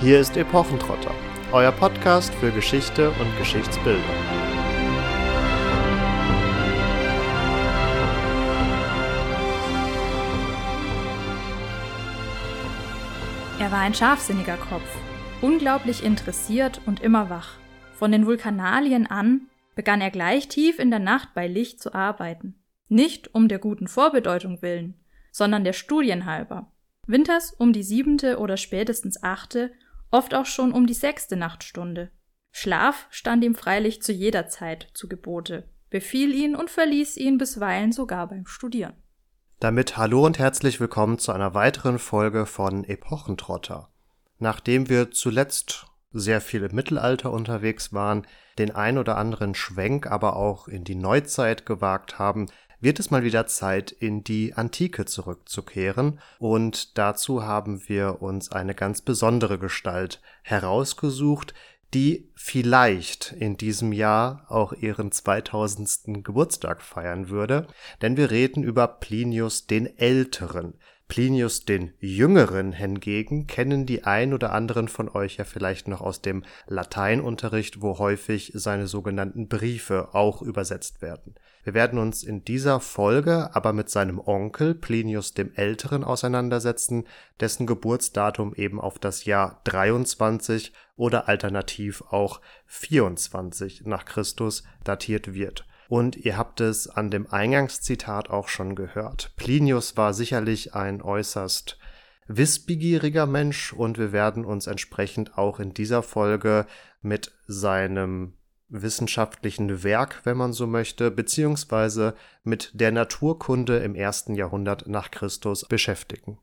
Hier ist Epochentrotter, euer Podcast für Geschichte und Geschichtsbildung. Er war ein scharfsinniger Kopf, unglaublich interessiert und immer wach. Von den Vulkanalien an begann er gleich tief in der Nacht bei Licht zu arbeiten. Nicht um der guten Vorbedeutung willen, sondern der Studien halber. Winters um die siebente oder spätestens achte, oft auch schon um die sechste Nachtstunde. Schlaf stand ihm freilich zu jeder Zeit zu Gebote, befiel ihn und verließ ihn bisweilen sogar beim Studieren. Damit hallo und herzlich willkommen zu einer weiteren Folge von Epochentrotter. Nachdem wir zuletzt sehr viel im Mittelalter unterwegs waren, den ein oder anderen Schwenk aber auch in die Neuzeit gewagt haben, wird es mal wieder Zeit, in die Antike zurückzukehren. Und dazu haben wir uns eine ganz besondere Gestalt herausgesucht, die vielleicht in diesem Jahr auch ihren 2000. Geburtstag feiern würde, denn wir reden über Plinius den Älteren. Plinius den Jüngeren hingegen kennen die ein oder anderen von euch ja vielleicht noch aus dem Lateinunterricht, wo häufig seine sogenannten Briefe auch übersetzt werden. Wir werden uns in dieser Folge aber mit seinem Onkel Plinius dem Älteren auseinandersetzen, dessen Geburtsdatum eben auf das Jahr 23 oder alternativ auch 24 nach Christus datiert wird. Und ihr habt es an dem Eingangszitat auch schon gehört. Plinius war sicherlich ein äußerst wissbegieriger Mensch und wir werden uns entsprechend auch in dieser Folge mit seinem wissenschaftlichen Werk, wenn man so möchte, beziehungsweise mit der Naturkunde im ersten Jahrhundert nach Christus beschäftigen.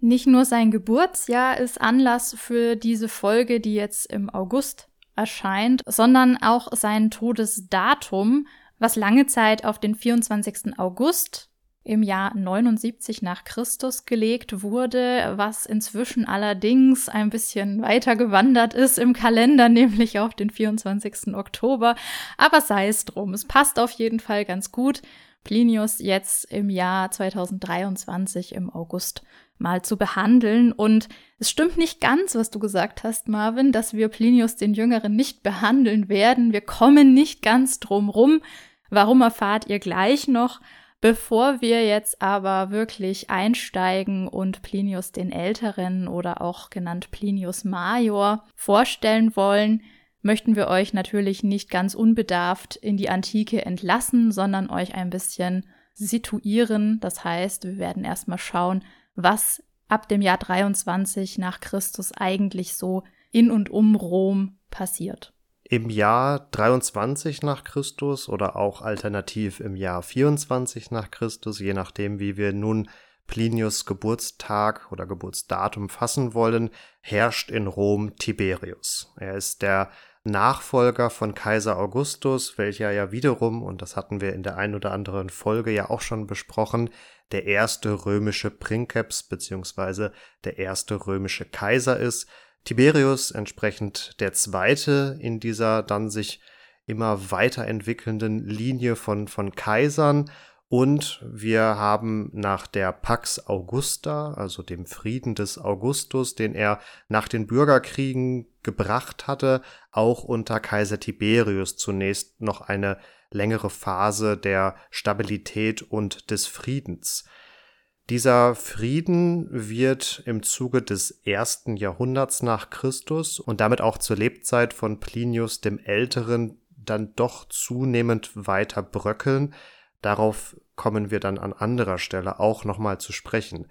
Nicht nur sein Geburtsjahr ist Anlass für diese Folge, die jetzt im August erscheint, sondern auch sein Todesdatum, was lange Zeit auf den 24. August im Jahr 79 nach Christus gelegt wurde, was inzwischen allerdings ein bisschen weiter gewandert ist im Kalender, nämlich auf den 24. Oktober. Aber sei es drum, es passt auf jeden Fall ganz gut, Plinius jetzt im Jahr 2023 im August mal zu behandeln. Und es stimmt nicht ganz, was du gesagt hast, Marvin, dass wir Plinius den Jüngeren nicht behandeln werden. Wir kommen nicht ganz drum rum. Warum erfahrt ihr gleich noch? Bevor wir jetzt aber wirklich einsteigen und Plinius den Älteren oder auch genannt Plinius Major vorstellen wollen, möchten wir euch natürlich nicht ganz unbedarft in die Antike entlassen, sondern euch ein bisschen situieren. Das heißt, wir werden erstmal schauen, was ab dem Jahr 23 nach Christus eigentlich so in und um Rom passiert. Im Jahr 23 nach Christus oder auch alternativ im Jahr 24 nach Christus, je nachdem, wie wir nun Plinius Geburtstag oder Geburtsdatum fassen wollen, herrscht in Rom Tiberius. Er ist der Nachfolger von Kaiser Augustus, welcher ja wiederum, und das hatten wir in der ein oder anderen Folge ja auch schon besprochen, der erste römische Princeps beziehungsweise der erste römische Kaiser ist, Tiberius entsprechend der zweite in dieser dann sich immer weiterentwickelnden Linie von, von Kaisern. Und wir haben nach der Pax Augusta, also dem Frieden des Augustus, den er nach den Bürgerkriegen gebracht hatte, auch unter Kaiser Tiberius zunächst noch eine längere Phase der Stabilität und des Friedens. Dieser Frieden wird im Zuge des ersten Jahrhunderts nach Christus und damit auch zur Lebzeit von Plinius dem Älteren dann doch zunehmend weiter bröckeln. Darauf kommen wir dann an anderer Stelle auch nochmal zu sprechen.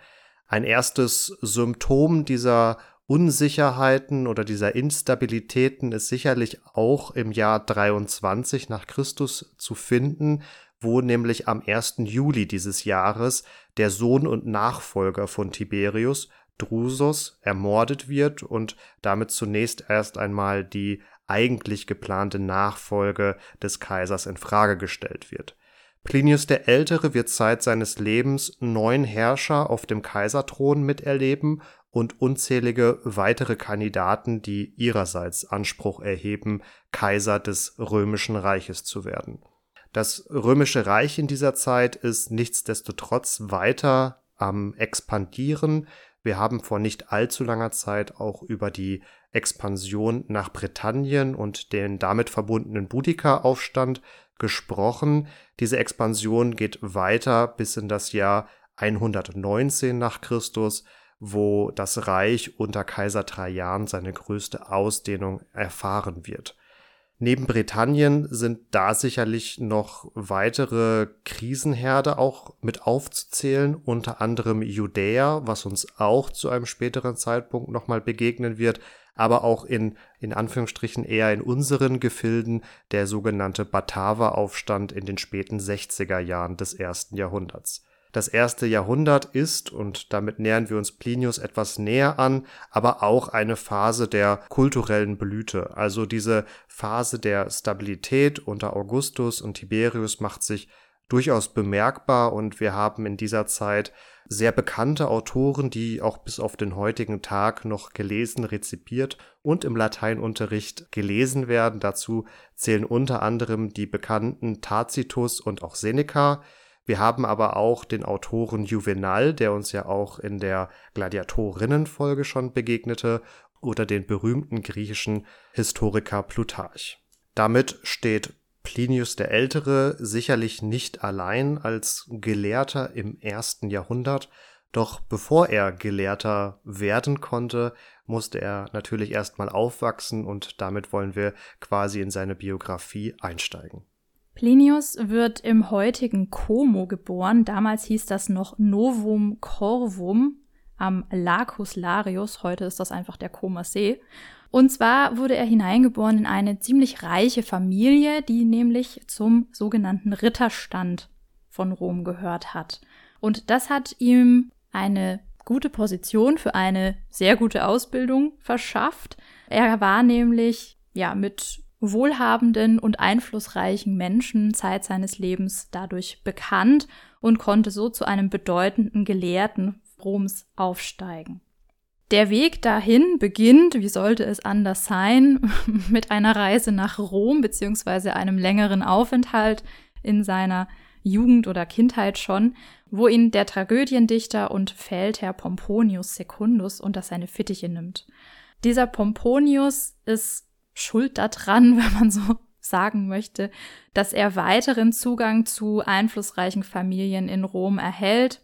Ein erstes Symptom dieser Unsicherheiten oder dieser Instabilitäten ist sicherlich auch im Jahr 23 nach Christus zu finden, wo nämlich am 1. Juli dieses Jahres der Sohn und Nachfolger von Tiberius, Drusus, ermordet wird und damit zunächst erst einmal die eigentlich geplante Nachfolge des Kaisers in Frage gestellt wird. Plinius der Ältere wird Zeit seines Lebens neun Herrscher auf dem Kaiserthron miterleben und unzählige weitere Kandidaten, die ihrerseits Anspruch erheben, Kaiser des römischen Reiches zu werden. Das römische Reich in dieser Zeit ist nichtsdestotrotz weiter am expandieren. Wir haben vor nicht allzu langer Zeit auch über die Expansion nach Britannien und den damit verbundenen Boudica-Aufstand gesprochen. Diese Expansion geht weiter bis in das Jahr 119 nach Christus, wo das Reich unter Kaiser Trajan seine größte Ausdehnung erfahren wird. Neben Britannien sind da sicherlich noch weitere Krisenherde auch mit aufzuzählen, unter anderem Judäa, was uns auch zu einem späteren Zeitpunkt nochmal begegnen wird, aber auch in, in Anführungsstrichen eher in unseren Gefilden der sogenannte Bataver-Aufstand in den späten 60er Jahren des ersten Jahrhunderts. Das erste Jahrhundert ist, und damit nähern wir uns Plinius etwas näher an, aber auch eine Phase der kulturellen Blüte. Also diese Phase der Stabilität unter Augustus und Tiberius macht sich durchaus bemerkbar und wir haben in dieser Zeit sehr bekannte Autoren, die auch bis auf den heutigen Tag noch gelesen, rezipiert und im Lateinunterricht gelesen werden. Dazu zählen unter anderem die bekannten Tacitus und auch Seneca. Wir haben aber auch den Autoren Juvenal, der uns ja auch in der Gladiatorinnenfolge schon begegnete, oder den berühmten griechischen Historiker Plutarch. Damit steht Plinius der Ältere sicherlich nicht allein als Gelehrter im ersten Jahrhundert, doch bevor er Gelehrter werden konnte, musste er natürlich erstmal aufwachsen und damit wollen wir quasi in seine Biografie einsteigen. Plinius wird im heutigen Como geboren. Damals hieß das noch Novum Corvum am Lacus Larius. Heute ist das einfach der Comer See. Und zwar wurde er hineingeboren in eine ziemlich reiche Familie, die nämlich zum sogenannten Ritterstand von Rom gehört hat. Und das hat ihm eine gute Position für eine sehr gute Ausbildung verschafft. Er war nämlich ja mit wohlhabenden und einflussreichen Menschen Zeit seines Lebens dadurch bekannt und konnte so zu einem bedeutenden Gelehrten Roms aufsteigen. Der Weg dahin beginnt, wie sollte es anders sein, mit einer Reise nach Rom beziehungsweise einem längeren Aufenthalt in seiner Jugend oder Kindheit schon, wo ihn der Tragödiendichter und Feldherr Pomponius Secundus unter seine Fittiche nimmt. Dieser Pomponius ist schuld daran, wenn man so sagen möchte, dass er weiteren Zugang zu einflussreichen Familien in Rom erhält,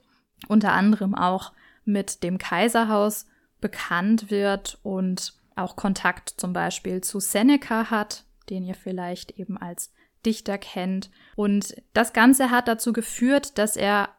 unter anderem auch mit dem Kaiserhaus bekannt wird und auch Kontakt zum Beispiel zu Seneca hat, den ihr vielleicht eben als Dichter kennt. Und das Ganze hat dazu geführt, dass er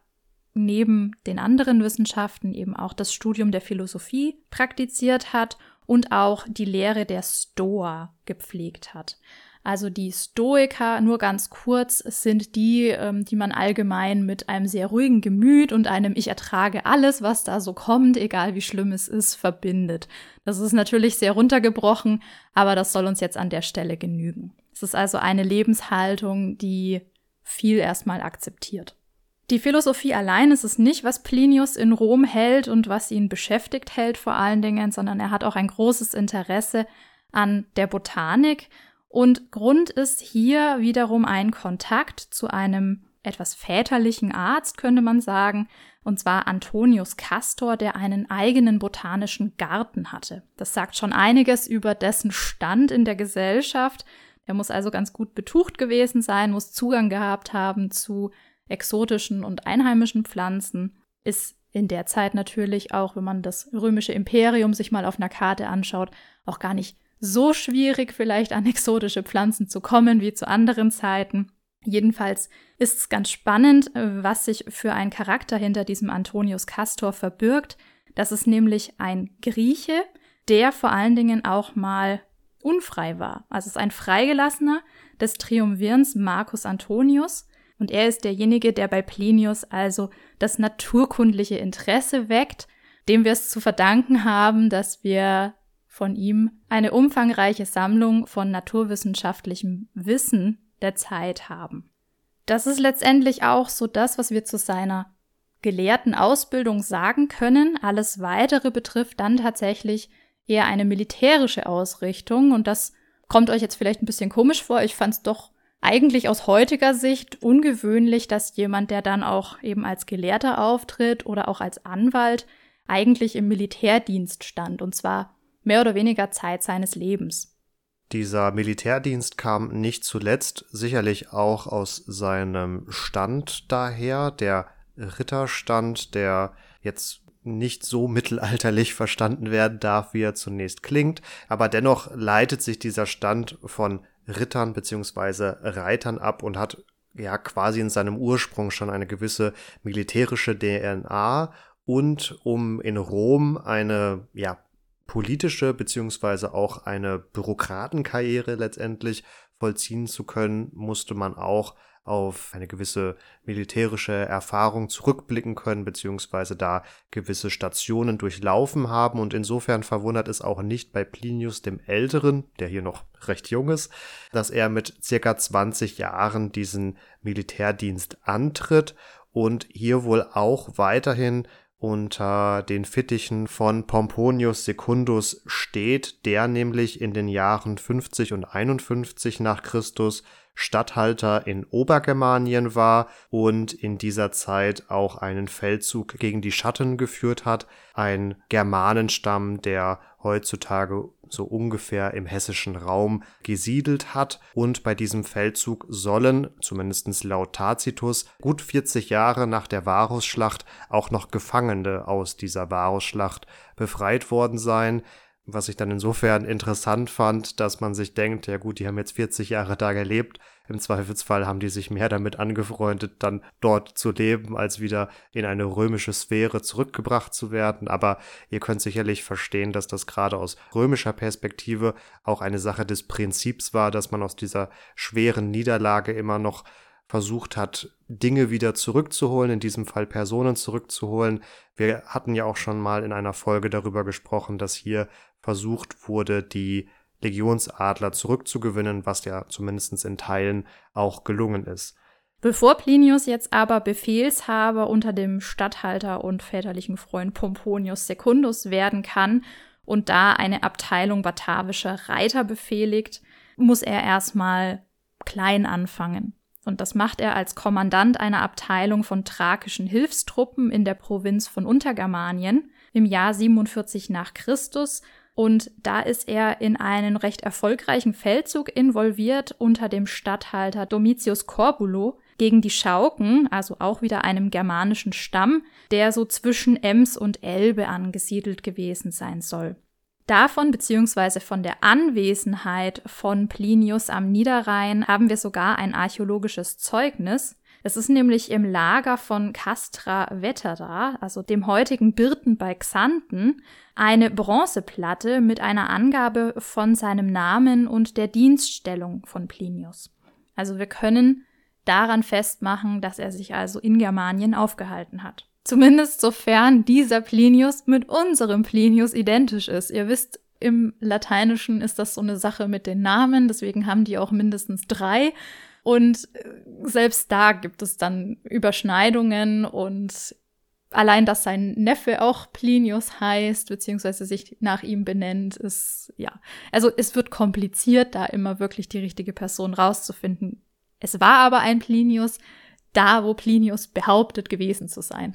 neben den anderen Wissenschaften eben auch das Studium der Philosophie praktiziert hat und auch die Lehre der Stoa gepflegt hat. Also die Stoiker, nur ganz kurz, sind die, ähm, die man allgemein mit einem sehr ruhigen Gemüt und einem Ich ertrage alles, was da so kommt, egal wie schlimm es ist, verbindet. Das ist natürlich sehr runtergebrochen, aber das soll uns jetzt an der Stelle genügen. Es ist also eine Lebenshaltung, die viel erstmal akzeptiert. Die Philosophie allein ist es nicht, was Plinius in Rom hält und was ihn beschäftigt hält vor allen Dingen, sondern er hat auch ein großes Interesse an der Botanik. Und Grund ist hier wiederum ein Kontakt zu einem etwas väterlichen Arzt, könnte man sagen, und zwar Antonius Castor, der einen eigenen botanischen Garten hatte. Das sagt schon einiges über dessen Stand in der Gesellschaft. Er muss also ganz gut betucht gewesen sein, muss Zugang gehabt haben zu exotischen und einheimischen Pflanzen ist in der Zeit natürlich auch, wenn man das römische Imperium sich mal auf einer Karte anschaut, auch gar nicht so schwierig, vielleicht an exotische Pflanzen zu kommen wie zu anderen Zeiten. Jedenfalls ist es ganz spannend, was sich für ein Charakter hinter diesem Antonius Castor verbirgt. Das ist nämlich ein Grieche, der vor allen Dingen auch mal unfrei war. Also es ist ein Freigelassener des Triumvirns Marcus Antonius und er ist derjenige, der bei Plinius also das naturkundliche Interesse weckt, dem wir es zu verdanken haben, dass wir von ihm eine umfangreiche Sammlung von naturwissenschaftlichem Wissen der Zeit haben. Das ist letztendlich auch so das, was wir zu seiner gelehrten Ausbildung sagen können. Alles weitere betrifft dann tatsächlich eher eine militärische Ausrichtung und das kommt euch jetzt vielleicht ein bisschen komisch vor. Ich fand es doch eigentlich aus heutiger Sicht ungewöhnlich, dass jemand, der dann auch eben als Gelehrter auftritt oder auch als Anwalt, eigentlich im Militärdienst stand, und zwar mehr oder weniger Zeit seines Lebens. Dieser Militärdienst kam nicht zuletzt sicherlich auch aus seinem Stand daher, der Ritterstand, der jetzt nicht so mittelalterlich verstanden werden darf, wie er zunächst klingt, aber dennoch leitet sich dieser Stand von Rittern beziehungsweise Reitern ab und hat ja quasi in seinem Ursprung schon eine gewisse militärische DNA und um in Rom eine ja politische beziehungsweise auch eine Bürokratenkarriere letztendlich vollziehen zu können, musste man auch auf eine gewisse militärische Erfahrung zurückblicken können, beziehungsweise da gewisse Stationen durchlaufen haben. Und insofern verwundert es auch nicht bei Plinius dem Älteren, der hier noch recht jung ist, dass er mit circa 20 Jahren diesen Militärdienst antritt und hier wohl auch weiterhin unter den Fittichen von Pomponius Secundus steht, der nämlich in den Jahren 50 und 51 nach Christus Statthalter in Obergermanien war und in dieser Zeit auch einen Feldzug gegen die Schatten geführt hat, ein Germanenstamm, der heutzutage so ungefähr im hessischen Raum gesiedelt hat. Und bei diesem Feldzug sollen, zumindest laut Tacitus, gut 40 Jahre nach der Varusschlacht auch noch Gefangene aus dieser Varusschlacht befreit worden sein, was ich dann insofern interessant fand, dass man sich denkt, ja gut, die haben jetzt 40 Jahre da gelebt. Im Zweifelsfall haben die sich mehr damit angefreundet, dann dort zu leben, als wieder in eine römische Sphäre zurückgebracht zu werden. Aber ihr könnt sicherlich verstehen, dass das gerade aus römischer Perspektive auch eine Sache des Prinzips war, dass man aus dieser schweren Niederlage immer noch versucht hat, Dinge wieder zurückzuholen, in diesem Fall Personen zurückzuholen. Wir hatten ja auch schon mal in einer Folge darüber gesprochen, dass hier versucht wurde, die Legionsadler zurückzugewinnen, was ja zumindest in Teilen auch gelungen ist. Bevor Plinius jetzt aber Befehlshaber unter dem Statthalter und väterlichen Freund Pomponius Secundus werden kann und da eine Abteilung batavischer Reiter befehligt, muss er erstmal klein anfangen. Und das macht er als Kommandant einer Abteilung von thrakischen Hilfstruppen in der Provinz von Untergermanien im Jahr 47 nach Christus und da ist er in einen recht erfolgreichen Feldzug involviert unter dem Statthalter Domitius Corbulo gegen die Schauken, also auch wieder einem germanischen Stamm, der so zwischen Ems und Elbe angesiedelt gewesen sein soll. Davon bzw. von der Anwesenheit von Plinius am Niederrhein haben wir sogar ein archäologisches Zeugnis. Es ist nämlich im Lager von Castra Vetera, also dem heutigen Birten bei Xanten, eine Bronzeplatte mit einer Angabe von seinem Namen und der Dienststellung von Plinius. Also wir können daran festmachen, dass er sich also in Germanien aufgehalten hat. Zumindest sofern dieser Plinius mit unserem Plinius identisch ist. Ihr wisst, im Lateinischen ist das so eine Sache mit den Namen, deswegen haben die auch mindestens drei. Und äh, selbst da gibt es dann Überschneidungen und allein, dass sein Neffe auch Plinius heißt, beziehungsweise sich nach ihm benennt, ist, ja. Also es wird kompliziert, da immer wirklich die richtige Person rauszufinden. Es war aber ein Plinius, da wo Plinius behauptet gewesen zu sein.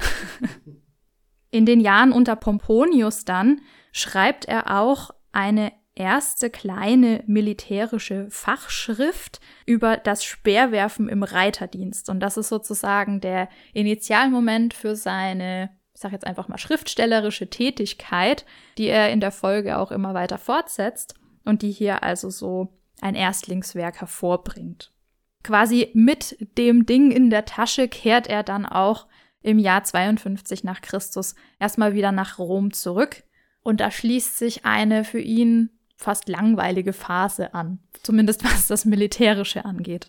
In den Jahren unter Pomponius dann schreibt er auch eine erste kleine militärische Fachschrift über das Speerwerfen im Reiterdienst. Und das ist sozusagen der Initialmoment für seine, ich sag jetzt einfach mal, schriftstellerische Tätigkeit, die er in der Folge auch immer weiter fortsetzt und die hier also so ein Erstlingswerk hervorbringt. Quasi mit dem Ding in der Tasche kehrt er dann auch im Jahr 52 nach Christus erstmal wieder nach Rom zurück. Und da schließt sich eine für ihn fast langweilige Phase an, zumindest was das Militärische angeht.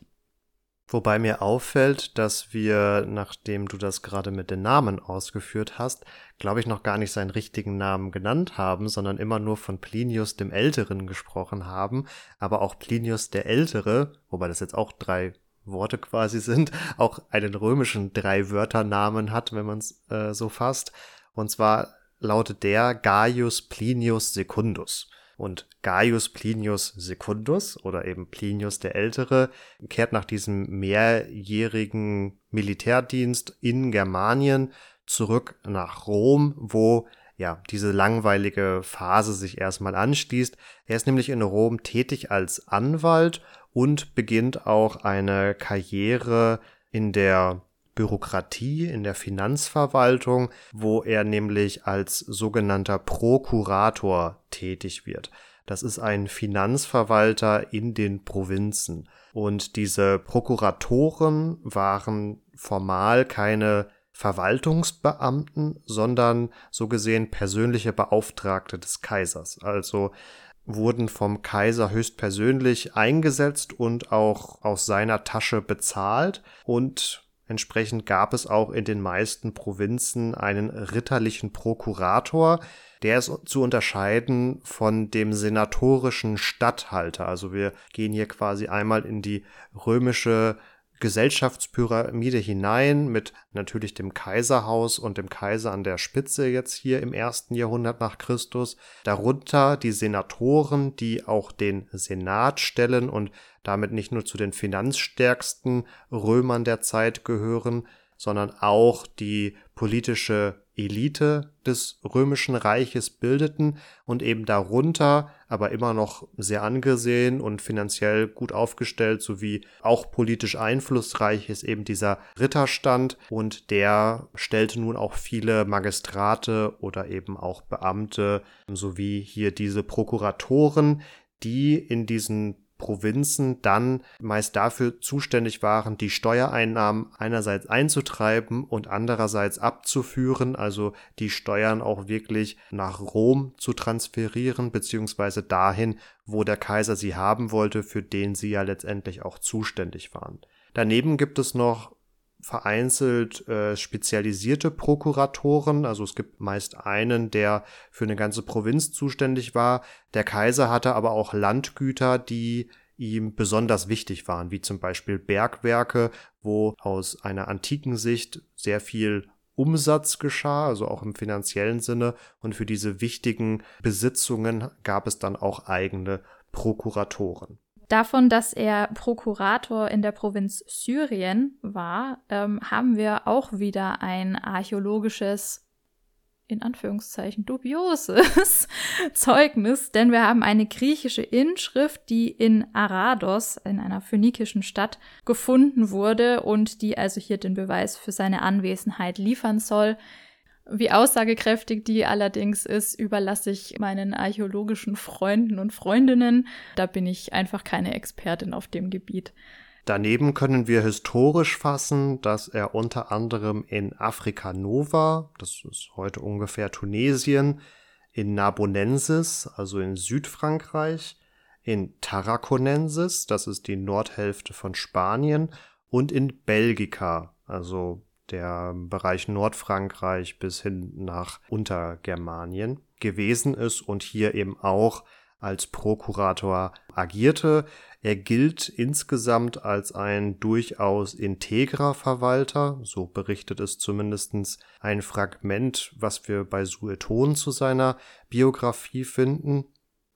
Wobei mir auffällt, dass wir, nachdem du das gerade mit den Namen ausgeführt hast, glaube ich noch gar nicht seinen richtigen Namen genannt haben, sondern immer nur von Plinius dem Älteren gesprochen haben. Aber auch Plinius der Ältere, wobei das jetzt auch drei Worte quasi sind, auch einen römischen Drei-Wörter-Namen hat, wenn man es äh, so fasst. Und zwar lautet der Gaius Plinius Secundus. Und Gaius Plinius Secundus oder eben Plinius der Ältere kehrt nach diesem mehrjährigen Militärdienst in Germanien zurück nach Rom, wo ja, diese langweilige Phase sich erstmal anschließt. Er ist nämlich in Rom tätig als Anwalt und beginnt auch eine Karriere in der Bürokratie, in der Finanzverwaltung, wo er nämlich als sogenannter Prokurator tätig wird. Das ist ein Finanzverwalter in den Provinzen. Und diese Prokuratoren waren formal keine Verwaltungsbeamten, sondern so gesehen persönliche Beauftragte des Kaisers. Also wurden vom Kaiser höchstpersönlich eingesetzt und auch aus seiner Tasche bezahlt und Entsprechend gab es auch in den meisten Provinzen einen ritterlichen Prokurator, der ist zu unterscheiden von dem senatorischen Statthalter. Also wir gehen hier quasi einmal in die römische Gesellschaftspyramide hinein mit natürlich dem Kaiserhaus und dem Kaiser an der Spitze jetzt hier im ersten Jahrhundert nach Christus. Darunter die Senatoren, die auch den Senat stellen und damit nicht nur zu den finanzstärksten Römern der Zeit gehören, sondern auch die politische Elite des römischen Reiches bildeten und eben darunter, aber immer noch sehr angesehen und finanziell gut aufgestellt sowie auch politisch einflussreich ist eben dieser Ritterstand. Und der stellte nun auch viele Magistrate oder eben auch Beamte sowie hier diese Prokuratoren, die in diesen Provinzen dann meist dafür zuständig waren, die Steuereinnahmen einerseits einzutreiben und andererseits abzuführen, also die Steuern auch wirklich nach Rom zu transferieren, beziehungsweise dahin, wo der Kaiser sie haben wollte, für den sie ja letztendlich auch zuständig waren. Daneben gibt es noch vereinzelt äh, spezialisierte Prokuratoren. Also es gibt meist einen, der für eine ganze Provinz zuständig war. Der Kaiser hatte aber auch Landgüter, die ihm besonders wichtig waren, wie zum Beispiel Bergwerke, wo aus einer antiken Sicht sehr viel Umsatz geschah, also auch im finanziellen Sinne. Und für diese wichtigen Besitzungen gab es dann auch eigene Prokuratoren. Davon, dass er Prokurator in der Provinz Syrien war, ähm, haben wir auch wieder ein archäologisches, in Anführungszeichen, dubioses Zeugnis, denn wir haben eine griechische Inschrift, die in Arados, in einer phönikischen Stadt, gefunden wurde und die also hier den Beweis für seine Anwesenheit liefern soll. Wie aussagekräftig die allerdings ist, überlasse ich meinen archäologischen Freunden und Freundinnen. Da bin ich einfach keine Expertin auf dem Gebiet. Daneben können wir historisch fassen, dass er unter anderem in Afrika Nova, das ist heute ungefähr Tunesien, in Narbonensis, also in Südfrankreich, in Tarraconensis, das ist die Nordhälfte von Spanien, und in Belgica, also der Bereich Nordfrankreich bis hin nach Untergermanien gewesen ist und hier eben auch als Prokurator agierte. Er gilt insgesamt als ein durchaus integrer Verwalter, so berichtet es zumindest ein Fragment, was wir bei Sueton zu seiner Biografie finden.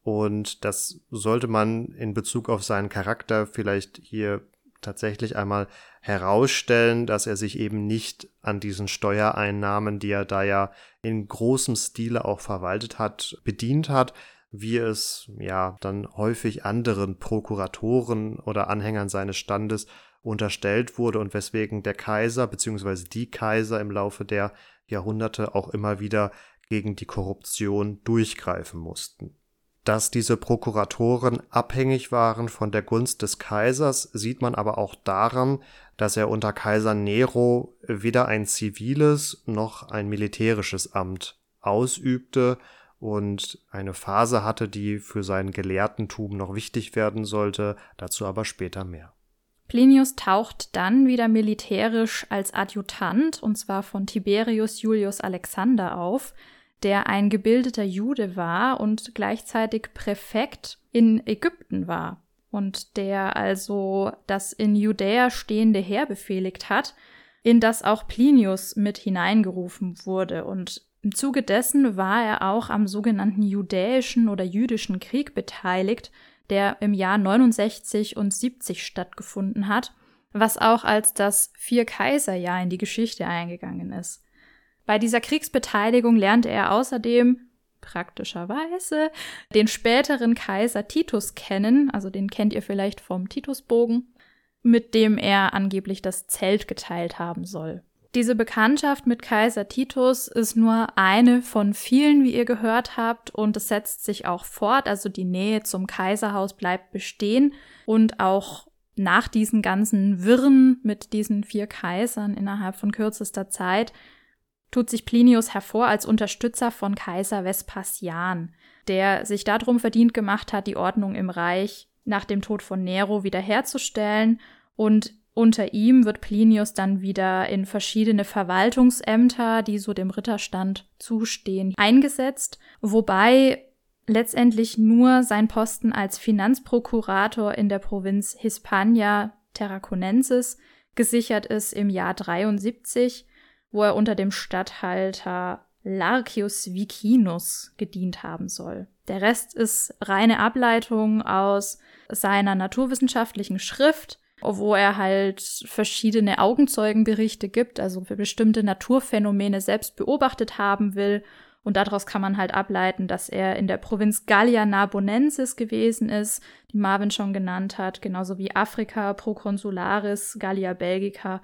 Und das sollte man in Bezug auf seinen Charakter vielleicht hier tatsächlich einmal herausstellen, dass er sich eben nicht an diesen Steuereinnahmen, die er da ja in großem Stile auch verwaltet hat, bedient hat, wie es ja dann häufig anderen Prokuratoren oder Anhängern seines Standes unterstellt wurde und weswegen der Kaiser bzw. die Kaiser im Laufe der Jahrhunderte auch immer wieder gegen die Korruption durchgreifen mussten. Dass diese Prokuratoren abhängig waren von der Gunst des Kaisers, sieht man aber auch daran, dass er unter Kaiser Nero weder ein ziviles noch ein militärisches Amt ausübte und eine Phase hatte, die für sein Gelehrtentum noch wichtig werden sollte, dazu aber später mehr. Plinius taucht dann wieder militärisch als Adjutant, und zwar von Tiberius Julius Alexander auf, der ein gebildeter Jude war und gleichzeitig Präfekt in Ägypten war und der also das in Judäa stehende Heer befehligt hat, in das auch Plinius mit hineingerufen wurde. Und im Zuge dessen war er auch am sogenannten Judäischen oder Jüdischen Krieg beteiligt, der im Jahr 69 und 70 stattgefunden hat, was auch als das Vier-Kaiser-Jahr in die Geschichte eingegangen ist. Bei dieser Kriegsbeteiligung lernte er außerdem praktischerweise den späteren Kaiser Titus kennen, also den kennt ihr vielleicht vom Titusbogen, mit dem er angeblich das Zelt geteilt haben soll. Diese Bekanntschaft mit Kaiser Titus ist nur eine von vielen, wie ihr gehört habt, und es setzt sich auch fort, also die Nähe zum Kaiserhaus bleibt bestehen und auch nach diesen ganzen Wirren mit diesen vier Kaisern innerhalb von kürzester Zeit tut sich Plinius hervor als Unterstützer von Kaiser Vespasian, der sich darum verdient gemacht hat, die Ordnung im Reich nach dem Tod von Nero wiederherzustellen. Und unter ihm wird Plinius dann wieder in verschiedene Verwaltungsämter, die so dem Ritterstand zustehen, eingesetzt, wobei letztendlich nur sein Posten als Finanzprokurator in der Provinz Hispania Tarraconensis gesichert ist im Jahr 73 wo er unter dem Statthalter Larcius Vicinus gedient haben soll. Der Rest ist reine Ableitung aus seiner naturwissenschaftlichen Schrift, wo er halt verschiedene Augenzeugenberichte gibt, also für bestimmte Naturphänomene selbst beobachtet haben will. Und daraus kann man halt ableiten, dass er in der Provinz Gallia Narbonensis gewesen ist, die Marvin schon genannt hat, genauso wie Afrika, Proconsularis, Gallia Belgica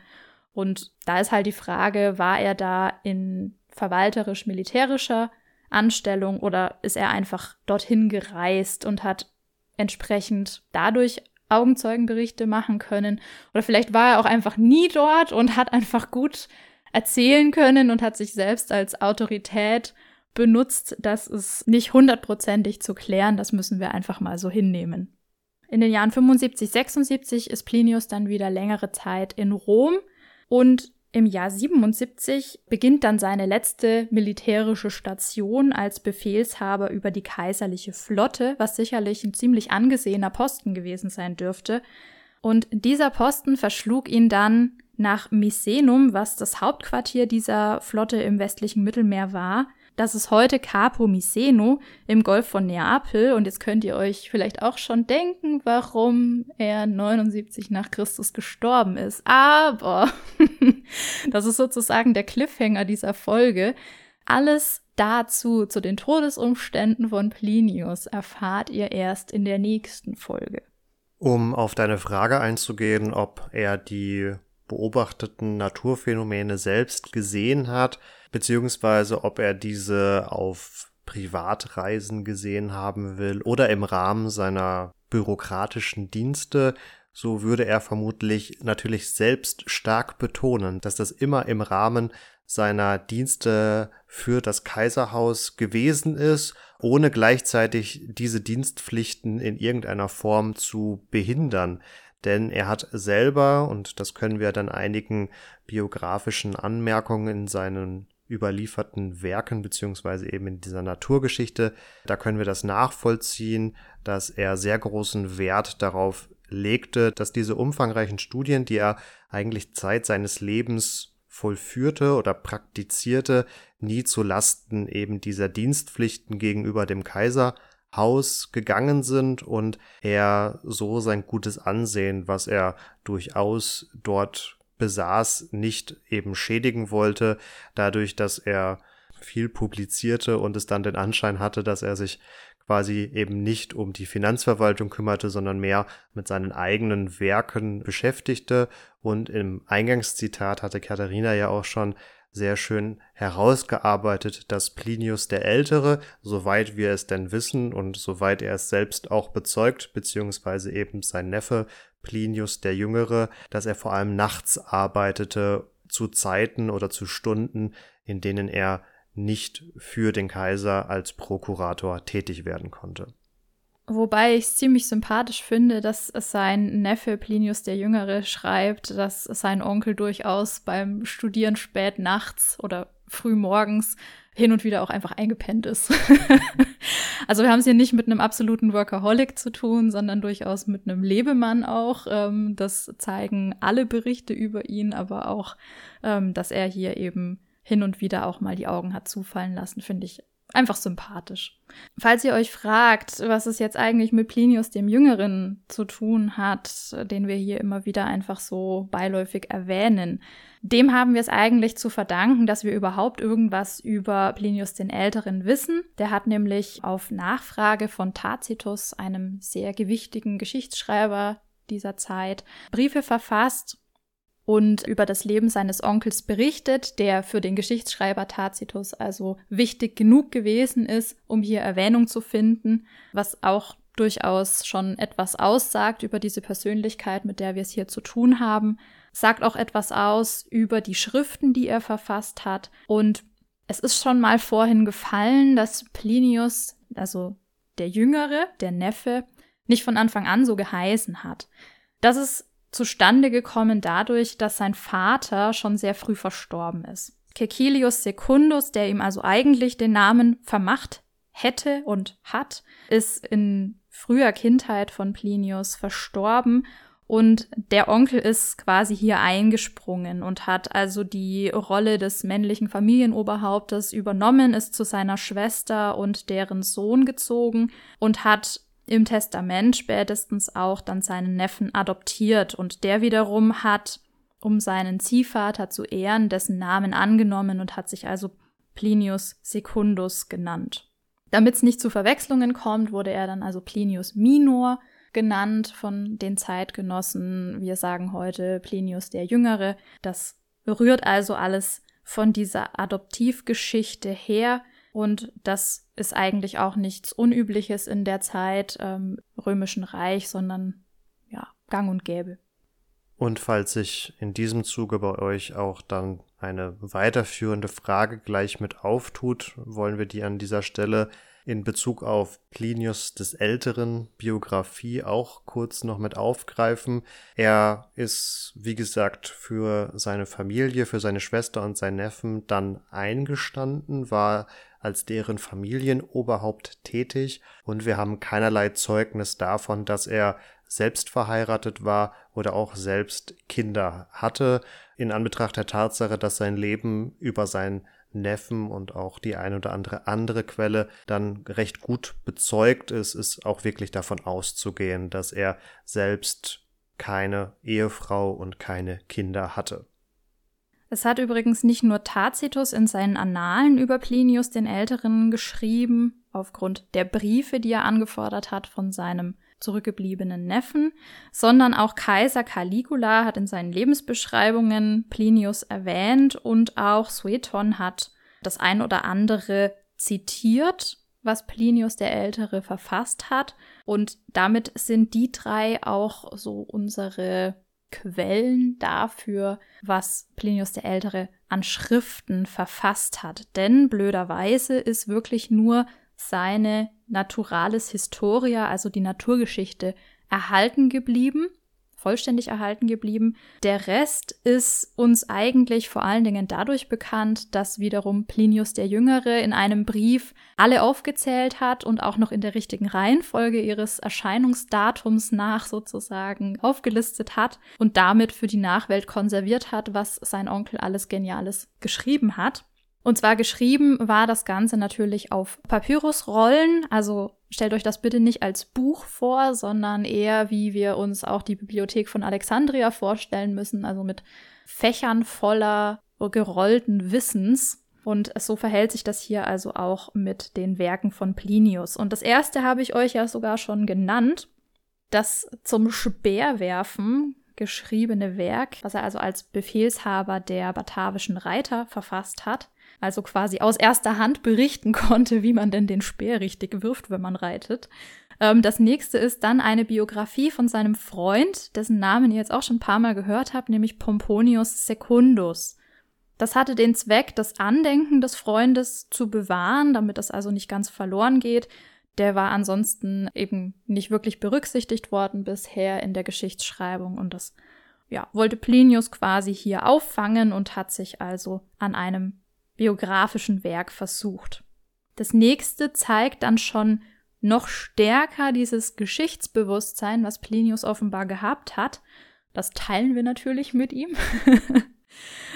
und da ist halt die Frage, war er da in verwalterisch-militärischer Anstellung oder ist er einfach dorthin gereist und hat entsprechend dadurch Augenzeugenberichte machen können? Oder vielleicht war er auch einfach nie dort und hat einfach gut erzählen können und hat sich selbst als Autorität benutzt. Das ist nicht hundertprozentig zu klären, das müssen wir einfach mal so hinnehmen. In den Jahren 75, 76 ist Plinius dann wieder längere Zeit in Rom und im Jahr 77 beginnt dann seine letzte militärische Station als Befehlshaber über die kaiserliche Flotte, was sicherlich ein ziemlich angesehener Posten gewesen sein dürfte. Und dieser Posten verschlug ihn dann nach Misenum, was das Hauptquartier dieser Flotte im westlichen Mittelmeer war, das ist heute Capo Miseno im Golf von Neapel. Und jetzt könnt ihr euch vielleicht auch schon denken, warum er 79 nach Christus gestorben ist. Aber das ist sozusagen der Cliffhanger dieser Folge. Alles dazu, zu den Todesumständen von Plinius, erfahrt ihr erst in der nächsten Folge. Um auf deine Frage einzugehen, ob er die beobachteten Naturphänomene selbst gesehen hat, beziehungsweise ob er diese auf Privatreisen gesehen haben will oder im Rahmen seiner bürokratischen Dienste, so würde er vermutlich natürlich selbst stark betonen, dass das immer im Rahmen seiner Dienste für das Kaiserhaus gewesen ist, ohne gleichzeitig diese Dienstpflichten in irgendeiner Form zu behindern denn er hat selber, und das können wir dann einigen biografischen Anmerkungen in seinen überlieferten Werken beziehungsweise eben in dieser Naturgeschichte, da können wir das nachvollziehen, dass er sehr großen Wert darauf legte, dass diese umfangreichen Studien, die er eigentlich Zeit seines Lebens vollführte oder praktizierte, nie zu Lasten eben dieser Dienstpflichten gegenüber dem Kaiser Haus gegangen sind und er so sein gutes Ansehen, was er durchaus dort besaß, nicht eben schädigen wollte, dadurch, dass er viel publizierte und es dann den Anschein hatte, dass er sich quasi eben nicht um die Finanzverwaltung kümmerte, sondern mehr mit seinen eigenen Werken beschäftigte. Und im Eingangszitat hatte Katharina ja auch schon sehr schön herausgearbeitet, dass Plinius der Ältere, soweit wir es denn wissen und soweit er es selbst auch bezeugt, beziehungsweise eben sein Neffe Plinius der Jüngere, dass er vor allem nachts arbeitete zu Zeiten oder zu Stunden, in denen er nicht für den Kaiser als Prokurator tätig werden konnte. Wobei ich es ziemlich sympathisch finde, dass sein Neffe Plinius der Jüngere schreibt, dass sein Onkel durchaus beim Studieren spät nachts oder früh morgens hin und wieder auch einfach eingepennt ist. also wir haben es hier nicht mit einem absoluten Workaholic zu tun, sondern durchaus mit einem Lebemann auch. Ähm, das zeigen alle Berichte über ihn, aber auch, ähm, dass er hier eben hin und wieder auch mal die Augen hat zufallen lassen, finde ich einfach sympathisch. Falls ihr euch fragt, was es jetzt eigentlich mit Plinius dem Jüngeren zu tun hat, den wir hier immer wieder einfach so beiläufig erwähnen, dem haben wir es eigentlich zu verdanken, dass wir überhaupt irgendwas über Plinius den Älteren wissen. Der hat nämlich auf Nachfrage von Tacitus, einem sehr gewichtigen Geschichtsschreiber dieser Zeit, Briefe verfasst und über das Leben seines Onkels berichtet, der für den Geschichtsschreiber Tacitus also wichtig genug gewesen ist, um hier Erwähnung zu finden, was auch durchaus schon etwas aussagt über diese Persönlichkeit, mit der wir es hier zu tun haben, sagt auch etwas aus über die Schriften, die er verfasst hat und es ist schon mal vorhin gefallen, dass Plinius, also der Jüngere, der Neffe, nicht von Anfang an so geheißen hat. Das ist zustande gekommen dadurch, dass sein Vater schon sehr früh verstorben ist. Cecilius Secundus, der ihm also eigentlich den Namen vermacht hätte und hat, ist in früher Kindheit von Plinius verstorben und der Onkel ist quasi hier eingesprungen und hat also die Rolle des männlichen Familienoberhauptes übernommen, ist zu seiner Schwester und deren Sohn gezogen und hat im Testament spätestens auch dann seinen Neffen adoptiert und der wiederum hat, um seinen Ziehvater zu ehren, dessen Namen angenommen und hat sich also Plinius Secundus genannt. Damit es nicht zu Verwechslungen kommt, wurde er dann also Plinius Minor genannt von den Zeitgenossen. Wir sagen heute Plinius der Jüngere. Das rührt also alles von dieser Adoptivgeschichte her und das ist eigentlich auch nichts Unübliches in der Zeit ähm, römischen Reich, sondern ja, gang und gäbe. Und falls sich in diesem Zuge bei euch auch dann eine weiterführende Frage gleich mit auftut, wollen wir die an dieser Stelle in Bezug auf Plinius des Älteren Biografie auch kurz noch mit aufgreifen. Er ist, wie gesagt, für seine Familie, für seine Schwester und seinen Neffen dann eingestanden, war als deren Familienoberhaupt tätig und wir haben keinerlei Zeugnis davon, dass er selbst verheiratet war oder auch selbst Kinder hatte, in Anbetracht der Tatsache, dass sein Leben über seinen Neffen und auch die ein oder andere andere Quelle dann recht gut bezeugt ist, ist auch wirklich davon auszugehen, dass er selbst keine Ehefrau und keine Kinder hatte. Es hat übrigens nicht nur Tacitus in seinen Annalen über Plinius den Älteren geschrieben, aufgrund der Briefe, die er angefordert hat von seinem zurückgebliebenen Neffen, sondern auch Kaiser Caligula hat in seinen Lebensbeschreibungen Plinius erwähnt und auch Sueton hat das ein oder andere zitiert, was Plinius der Ältere verfasst hat. Und damit sind die drei auch so unsere Quellen dafür, was Plinius der Ältere an Schriften verfasst hat. Denn blöderweise ist wirklich nur seine Naturalis Historia, also die Naturgeschichte, erhalten geblieben vollständig erhalten geblieben. Der Rest ist uns eigentlich vor allen Dingen dadurch bekannt, dass wiederum Plinius der Jüngere in einem Brief alle aufgezählt hat und auch noch in der richtigen Reihenfolge ihres Erscheinungsdatums nach sozusagen aufgelistet hat und damit für die Nachwelt konserviert hat, was sein Onkel alles Geniales geschrieben hat. Und zwar geschrieben war das Ganze natürlich auf Papyrusrollen, also stellt euch das bitte nicht als Buch vor, sondern eher wie wir uns auch die Bibliothek von Alexandria vorstellen müssen, also mit Fächern voller gerollten Wissens. Und so verhält sich das hier also auch mit den Werken von Plinius. Und das erste habe ich euch ja sogar schon genannt, das zum Speerwerfen geschriebene Werk, was er also als Befehlshaber der batavischen Reiter verfasst hat also quasi aus erster Hand berichten konnte, wie man denn den Speer richtig wirft, wenn man reitet. Ähm, das nächste ist dann eine Biografie von seinem Freund, dessen Namen ihr jetzt auch schon ein paar Mal gehört habt, nämlich Pomponius Secundus. Das hatte den Zweck, das Andenken des Freundes zu bewahren, damit das also nicht ganz verloren geht. Der war ansonsten eben nicht wirklich berücksichtigt worden bisher in der Geschichtsschreibung und das ja, wollte Plinius quasi hier auffangen und hat sich also an einem biografischen Werk versucht. Das nächste zeigt dann schon noch stärker dieses Geschichtsbewusstsein, was Plinius offenbar gehabt hat. Das teilen wir natürlich mit ihm.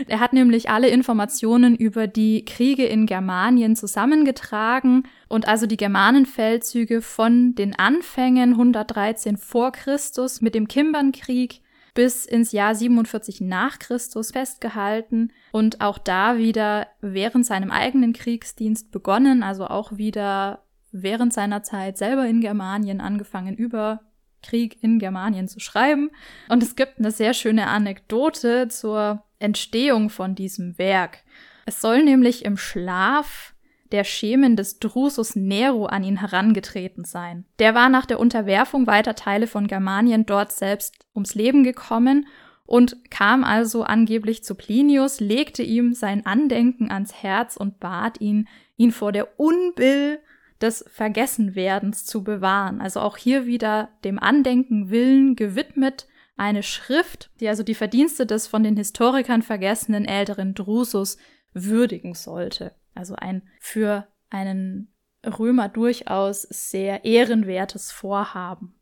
Er hat nämlich alle Informationen über die Kriege in Germanien zusammengetragen und also die Germanenfeldzüge von den Anfängen 113 vor Christus mit dem Kimbernkrieg bis ins Jahr 47 nach Christus festgehalten und auch da wieder während seinem eigenen Kriegsdienst begonnen, also auch wieder während seiner Zeit selber in Germanien angefangen über Krieg in Germanien zu schreiben. Und es gibt eine sehr schöne Anekdote zur Entstehung von diesem Werk. Es soll nämlich im Schlaf der Schemen des Drusus Nero an ihn herangetreten sein. Der war nach der Unterwerfung weiter Teile von Germanien dort selbst ums Leben gekommen und kam also angeblich zu Plinius, legte ihm sein Andenken ans Herz und bat ihn, ihn vor der Unbill des Vergessenwerdens zu bewahren. Also auch hier wieder dem Andenken Willen gewidmet, eine Schrift, die also die Verdienste des von den Historikern vergessenen älteren Drusus würdigen sollte. Also ein für einen Römer durchaus sehr ehrenwertes Vorhaben.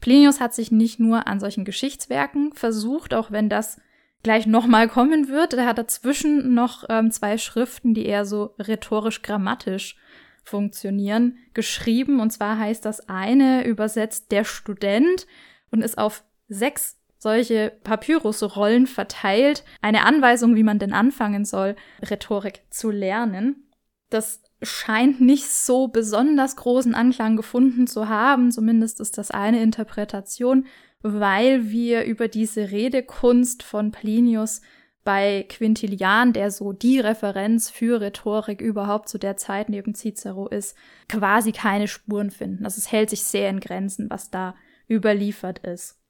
Plinius hat sich nicht nur an solchen Geschichtswerken versucht, auch wenn das gleich nochmal kommen wird. Er hat dazwischen noch ähm, zwei Schriften, die eher so rhetorisch-grammatisch funktionieren, geschrieben. Und zwar heißt das eine übersetzt der Student und ist auf sechs solche Papyrusrollen verteilt. Eine Anweisung, wie man denn anfangen soll, Rhetorik zu lernen. Das scheint nicht so besonders großen Anklang gefunden zu haben. Zumindest ist das eine Interpretation, weil wir über diese Redekunst von Plinius bei Quintilian, der so die Referenz für Rhetorik überhaupt zu der Zeit neben Cicero ist, quasi keine Spuren finden. Also es hält sich sehr in Grenzen, was da überliefert ist.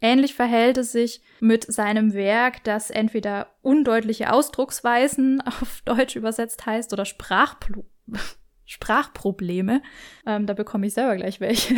Ähnlich verhält es sich mit seinem Werk, das entweder undeutliche Ausdrucksweisen auf Deutsch übersetzt heißt oder Sprachpro Sprachprobleme. Ähm, da bekomme ich selber gleich welche.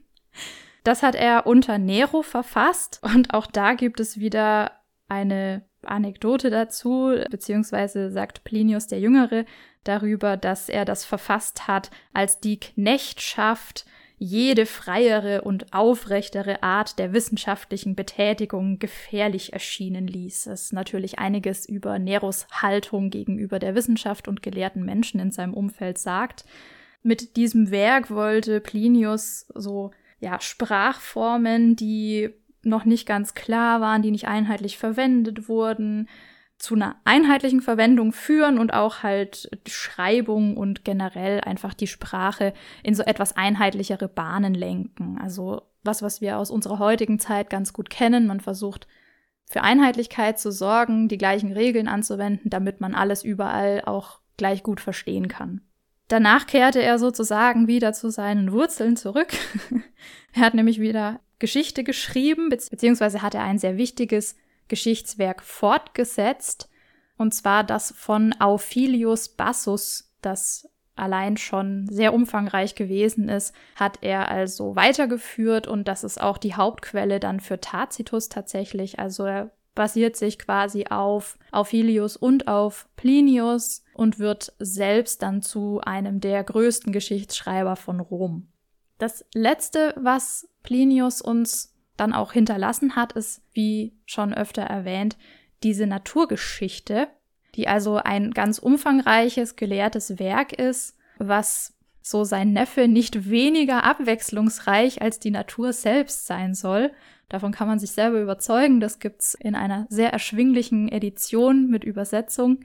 das hat er unter Nero verfasst und auch da gibt es wieder eine Anekdote dazu, beziehungsweise sagt Plinius der Jüngere darüber, dass er das verfasst hat, als die Knechtschaft jede freiere und aufrechtere Art der wissenschaftlichen Betätigung gefährlich erschienen ließ. Es ist natürlich einiges über Neros Haltung gegenüber der Wissenschaft und gelehrten Menschen in seinem Umfeld sagt. Mit diesem Werk wollte Plinius so ja, Sprachformen, die noch nicht ganz klar waren, die nicht einheitlich verwendet wurden, zu einer einheitlichen Verwendung führen und auch halt Schreibung und generell einfach die Sprache in so etwas einheitlichere Bahnen lenken. Also was, was wir aus unserer heutigen Zeit ganz gut kennen. Man versucht für Einheitlichkeit zu sorgen, die gleichen Regeln anzuwenden, damit man alles überall auch gleich gut verstehen kann. Danach kehrte er sozusagen wieder zu seinen Wurzeln zurück. er hat nämlich wieder Geschichte geschrieben, beziehungsweise hat er ein sehr wichtiges Geschichtswerk fortgesetzt, und zwar das von Auphilius Bassus, das allein schon sehr umfangreich gewesen ist, hat er also weitergeführt und das ist auch die Hauptquelle dann für Tacitus tatsächlich. Also er basiert sich quasi auf Auphilius und auf Plinius und wird selbst dann zu einem der größten Geschichtsschreiber von Rom. Das letzte, was Plinius uns dann auch hinterlassen hat, ist, wie schon öfter erwähnt, diese Naturgeschichte, die also ein ganz umfangreiches, gelehrtes Werk ist, was so sein Neffe nicht weniger abwechslungsreich als die Natur selbst sein soll. Davon kann man sich selber überzeugen. Das gibt's in einer sehr erschwinglichen Edition mit Übersetzung.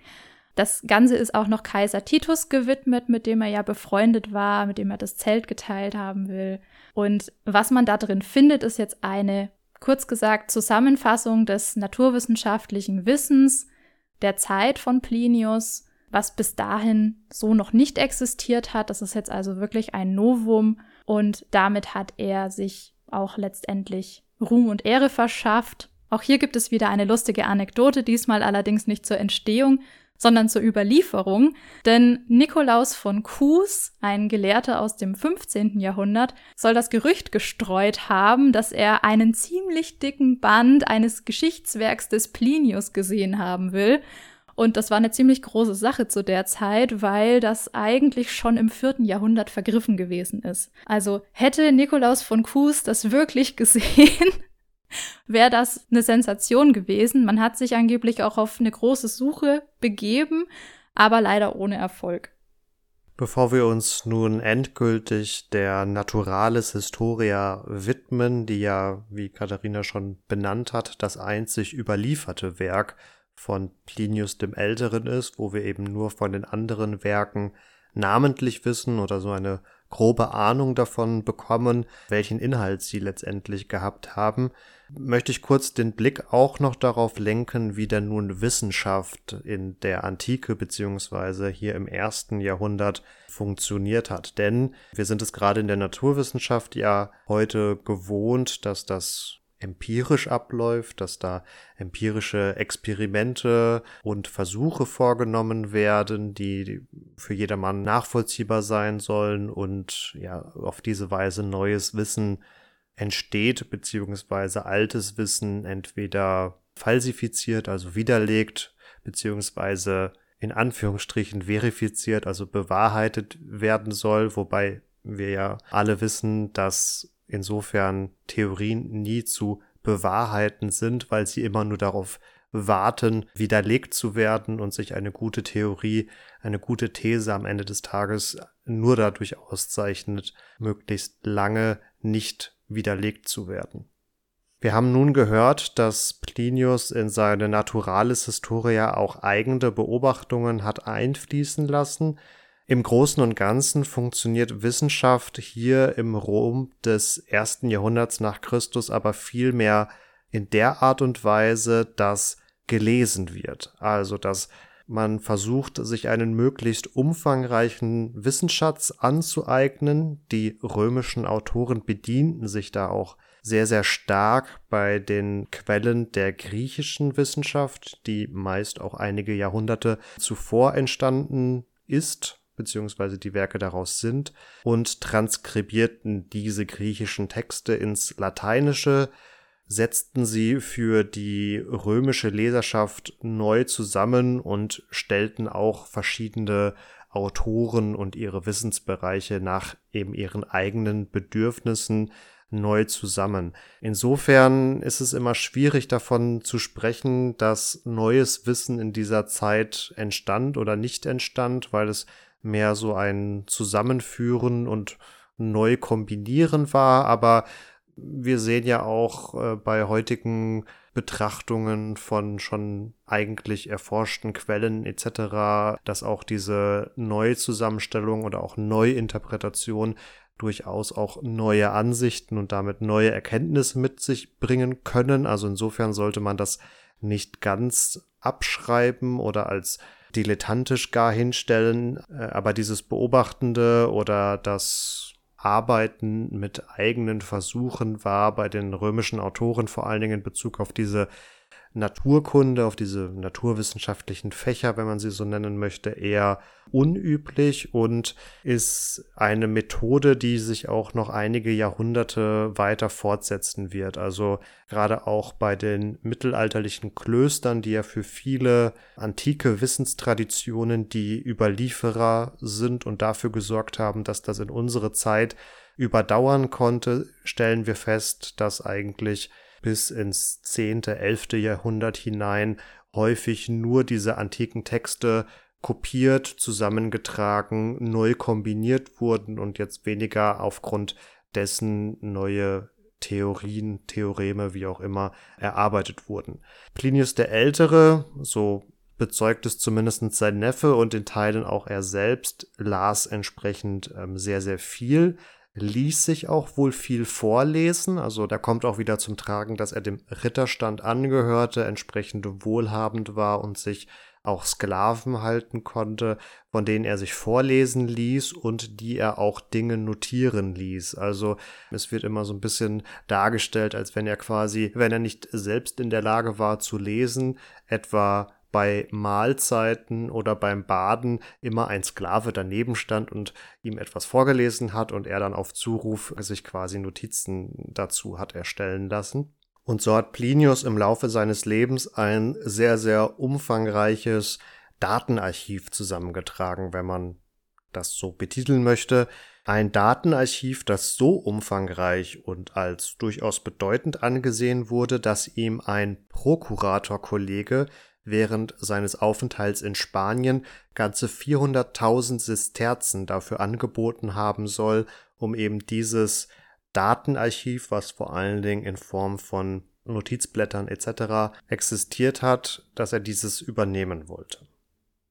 Das Ganze ist auch noch Kaiser Titus gewidmet, mit dem er ja befreundet war, mit dem er das Zelt geteilt haben will. Und was man da drin findet, ist jetzt eine, kurz gesagt, Zusammenfassung des naturwissenschaftlichen Wissens der Zeit von Plinius, was bis dahin so noch nicht existiert hat. Das ist jetzt also wirklich ein Novum und damit hat er sich auch letztendlich Ruhm und Ehre verschafft. Auch hier gibt es wieder eine lustige Anekdote, diesmal allerdings nicht zur Entstehung, sondern zur Überlieferung, denn Nikolaus von Kues, ein Gelehrter aus dem 15. Jahrhundert, soll das Gerücht gestreut haben, dass er einen ziemlich dicken Band eines Geschichtswerks des Plinius gesehen haben will. Und das war eine ziemlich große Sache zu der Zeit, weil das eigentlich schon im vierten Jahrhundert vergriffen gewesen ist. Also hätte Nikolaus von Kues das wirklich gesehen, wäre das eine Sensation gewesen. Man hat sich angeblich auch auf eine große Suche begeben, aber leider ohne Erfolg. Bevor wir uns nun endgültig der Naturalis Historia widmen, die ja, wie Katharina schon benannt hat, das einzig überlieferte Werk von Plinius dem Älteren ist, wo wir eben nur von den anderen Werken namentlich wissen oder so eine grobe Ahnung davon bekommen, welchen Inhalt sie letztendlich gehabt haben, möchte ich kurz den Blick auch noch darauf lenken, wie denn nun Wissenschaft in der Antike beziehungsweise hier im ersten Jahrhundert funktioniert hat. Denn wir sind es gerade in der Naturwissenschaft ja heute gewohnt, dass das empirisch abläuft, dass da empirische Experimente und Versuche vorgenommen werden, die für jedermann nachvollziehbar sein sollen und ja auf diese Weise neues Wissen entsteht, beziehungsweise altes Wissen entweder falsifiziert, also widerlegt, beziehungsweise in Anführungsstrichen verifiziert, also bewahrheitet werden soll, wobei wir ja alle wissen, dass insofern Theorien nie zu bewahrheiten sind, weil sie immer nur darauf warten, widerlegt zu werden und sich eine gute Theorie, eine gute These am Ende des Tages nur dadurch auszeichnet, möglichst lange nicht widerlegt zu werden. Wir haben nun gehört, dass Plinius in seine Naturalis Historia auch eigene Beobachtungen hat einfließen lassen, im Großen und Ganzen funktioniert Wissenschaft hier im Rom des ersten Jahrhunderts nach Christus aber vielmehr in der Art und Weise, dass gelesen wird. Also, dass man versucht, sich einen möglichst umfangreichen Wissensschatz anzueignen. Die römischen Autoren bedienten sich da auch sehr, sehr stark bei den Quellen der griechischen Wissenschaft, die meist auch einige Jahrhunderte zuvor entstanden ist beziehungsweise die Werke daraus sind, und transkribierten diese griechischen Texte ins Lateinische, setzten sie für die römische Leserschaft neu zusammen und stellten auch verschiedene Autoren und ihre Wissensbereiche nach eben ihren eigenen Bedürfnissen neu zusammen. Insofern ist es immer schwierig davon zu sprechen, dass neues Wissen in dieser Zeit entstand oder nicht entstand, weil es mehr so ein Zusammenführen und neu kombinieren war, aber wir sehen ja auch äh, bei heutigen Betrachtungen von schon eigentlich erforschten Quellen etc., dass auch diese Neuzusammenstellung oder auch Neuinterpretation durchaus auch neue Ansichten und damit neue Erkenntnisse mit sich bringen können. Also insofern sollte man das nicht ganz abschreiben oder als dilettantisch gar hinstellen, äh, aber dieses Beobachtende oder das Arbeiten mit eigenen Versuchen war bei den römischen Autoren vor allen Dingen in Bezug auf diese Naturkunde, auf diese naturwissenschaftlichen Fächer, wenn man sie so nennen möchte, eher unüblich und ist eine Methode, die sich auch noch einige Jahrhunderte weiter fortsetzen wird. Also gerade auch bei den mittelalterlichen Klöstern, die ja für viele antike Wissenstraditionen die Überlieferer sind und dafür gesorgt haben, dass das in unsere Zeit überdauern konnte, stellen wir fest, dass eigentlich bis ins 10., 11. Jahrhundert hinein häufig nur diese antiken Texte kopiert, zusammengetragen, neu kombiniert wurden und jetzt weniger aufgrund dessen neue Theorien, Theoreme, wie auch immer, erarbeitet wurden. Plinius der Ältere, so bezeugt es zumindest sein Neffe und in Teilen auch er selbst, las entsprechend ähm, sehr, sehr viel ließ sich auch wohl viel vorlesen. Also da kommt auch wieder zum Tragen, dass er dem Ritterstand angehörte, entsprechend wohlhabend war und sich auch Sklaven halten konnte, von denen er sich vorlesen ließ und die er auch Dinge notieren ließ. Also es wird immer so ein bisschen dargestellt, als wenn er quasi, wenn er nicht selbst in der Lage war zu lesen, etwa bei Mahlzeiten oder beim Baden immer ein Sklave daneben stand und ihm etwas vorgelesen hat und er dann auf Zuruf sich quasi Notizen dazu hat erstellen lassen. Und so hat Plinius im Laufe seines Lebens ein sehr, sehr umfangreiches Datenarchiv zusammengetragen, wenn man das so betiteln möchte. Ein Datenarchiv, das so umfangreich und als durchaus bedeutend angesehen wurde, dass ihm ein Prokuratorkollege während seines Aufenthalts in Spanien ganze 400.000 Sesterzen dafür angeboten haben soll, um eben dieses Datenarchiv, was vor allen Dingen in Form von Notizblättern etc. existiert hat, dass er dieses übernehmen wollte.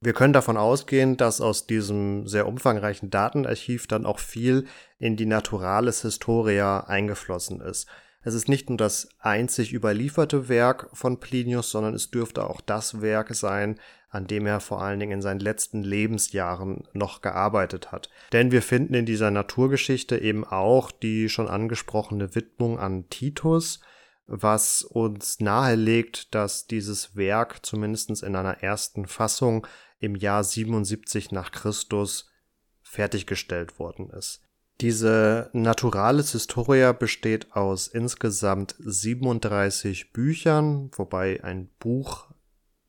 Wir können davon ausgehen, dass aus diesem sehr umfangreichen Datenarchiv dann auch viel in die Naturalis Historia eingeflossen ist. Es ist nicht nur das einzig überlieferte Werk von Plinius, sondern es dürfte auch das Werk sein, an dem er vor allen Dingen in seinen letzten Lebensjahren noch gearbeitet hat. Denn wir finden in dieser Naturgeschichte eben auch die schon angesprochene Widmung an Titus, was uns nahelegt, dass dieses Werk zumindest in einer ersten Fassung im Jahr 77 nach Christus fertiggestellt worden ist. Diese Naturalis Historia besteht aus insgesamt 37 Büchern, wobei ein Buch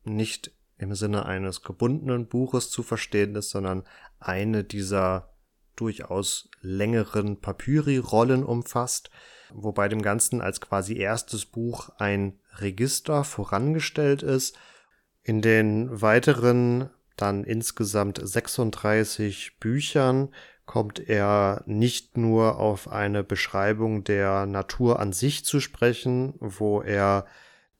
nicht im Sinne eines gebundenen Buches zu verstehen ist, sondern eine dieser durchaus längeren Papyri-Rollen umfasst, wobei dem Ganzen als quasi erstes Buch ein Register vorangestellt ist. In den weiteren dann insgesamt 36 Büchern kommt er nicht nur auf eine Beschreibung der Natur an sich zu sprechen, wo er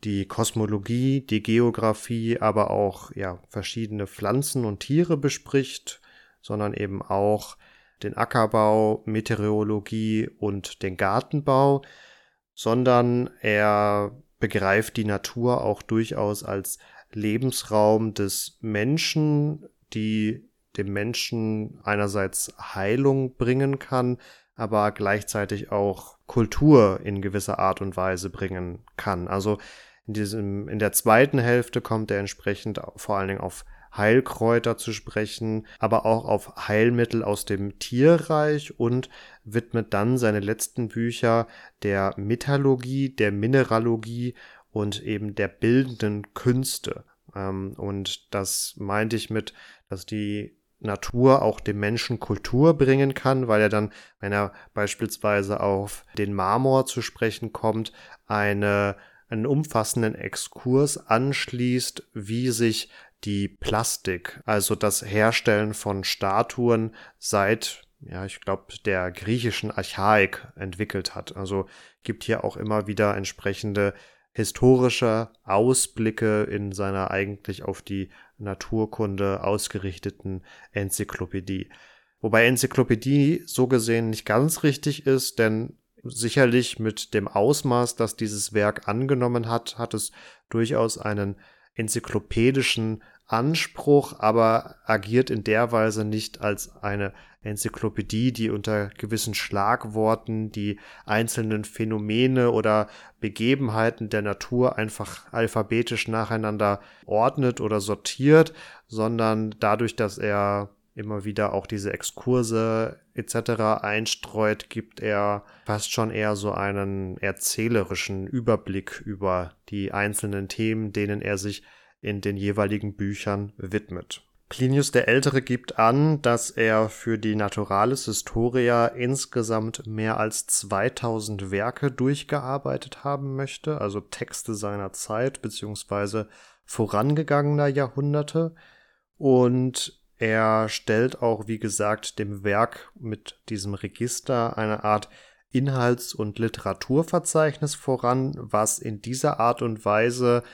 die Kosmologie, die Geographie, aber auch ja verschiedene Pflanzen und Tiere bespricht, sondern eben auch den Ackerbau, Meteorologie und den Gartenbau, sondern er begreift die Natur auch durchaus als Lebensraum des Menschen, die dem Menschen einerseits Heilung bringen kann, aber gleichzeitig auch Kultur in gewisser Art und Weise bringen kann. Also in diesem, in der zweiten Hälfte kommt er entsprechend vor allen Dingen auf Heilkräuter zu sprechen, aber auch auf Heilmittel aus dem Tierreich und widmet dann seine letzten Bücher der Metallurgie, der Mineralogie und eben der bildenden Künste. Ähm, und das meinte ich mit, dass die Natur auch dem Menschen Kultur bringen kann, weil er dann, wenn er beispielsweise auf den Marmor zu sprechen kommt, eine, einen umfassenden Exkurs anschließt, wie sich die Plastik, also das Herstellen von Statuen seit ja, ich glaube, der griechischen Archaik entwickelt hat. Also gibt hier auch immer wieder entsprechende historische Ausblicke in seiner eigentlich auf die Naturkunde ausgerichteten Enzyklopädie. Wobei Enzyklopädie so gesehen nicht ganz richtig ist, denn sicherlich mit dem Ausmaß, das dieses Werk angenommen hat, hat es durchaus einen enzyklopädischen Anspruch, aber agiert in der Weise nicht als eine Enzyklopädie, die unter gewissen Schlagworten die einzelnen Phänomene oder Begebenheiten der Natur einfach alphabetisch nacheinander ordnet oder sortiert, sondern dadurch, dass er immer wieder auch diese Exkurse etc. einstreut, gibt er fast schon eher so einen erzählerischen Überblick über die einzelnen Themen, denen er sich in den jeweiligen Büchern widmet. Plinius der Ältere gibt an, dass er für die Naturalis Historia insgesamt mehr als 2000 Werke durchgearbeitet haben möchte, also Texte seiner Zeit beziehungsweise vorangegangener Jahrhunderte. Und er stellt auch, wie gesagt, dem Werk mit diesem Register eine Art Inhalts- und Literaturverzeichnis voran, was in dieser Art und Weise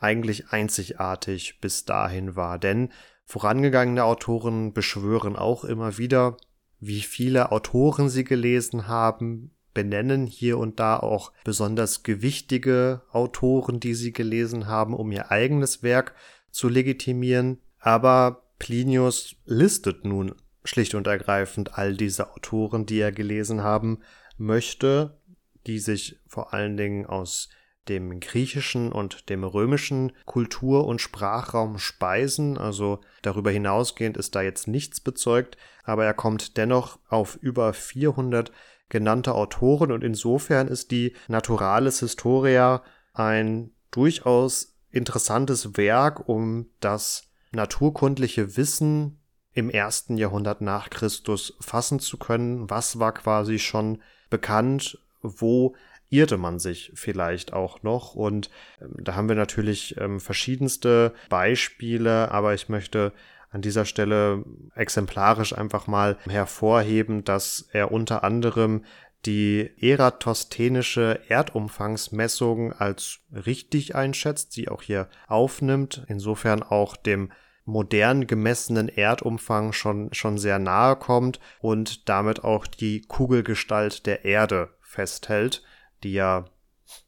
eigentlich einzigartig bis dahin war. Denn vorangegangene Autoren beschwören auch immer wieder, wie viele Autoren sie gelesen haben, benennen hier und da auch besonders gewichtige Autoren, die sie gelesen haben, um ihr eigenes Werk zu legitimieren. Aber Plinius listet nun schlicht und ergreifend all diese Autoren, die er gelesen haben möchte, die sich vor allen Dingen aus dem griechischen und dem römischen Kultur- und Sprachraum speisen. Also darüber hinausgehend ist da jetzt nichts bezeugt, aber er kommt dennoch auf über 400 genannte Autoren und insofern ist die Naturalis Historia ein durchaus interessantes Werk, um das naturkundliche Wissen im ersten Jahrhundert nach Christus fassen zu können. Was war quasi schon bekannt? Wo irrte man sich vielleicht auch noch? Und ähm, da haben wir natürlich ähm, verschiedenste Beispiele, aber ich möchte an dieser Stelle exemplarisch einfach mal hervorheben, dass er unter anderem die eratosthenische Erdumfangsmessung als richtig einschätzt, sie auch hier aufnimmt, insofern auch dem modern gemessenen Erdumfang schon, schon sehr nahe kommt und damit auch die Kugelgestalt der Erde festhält, die ja,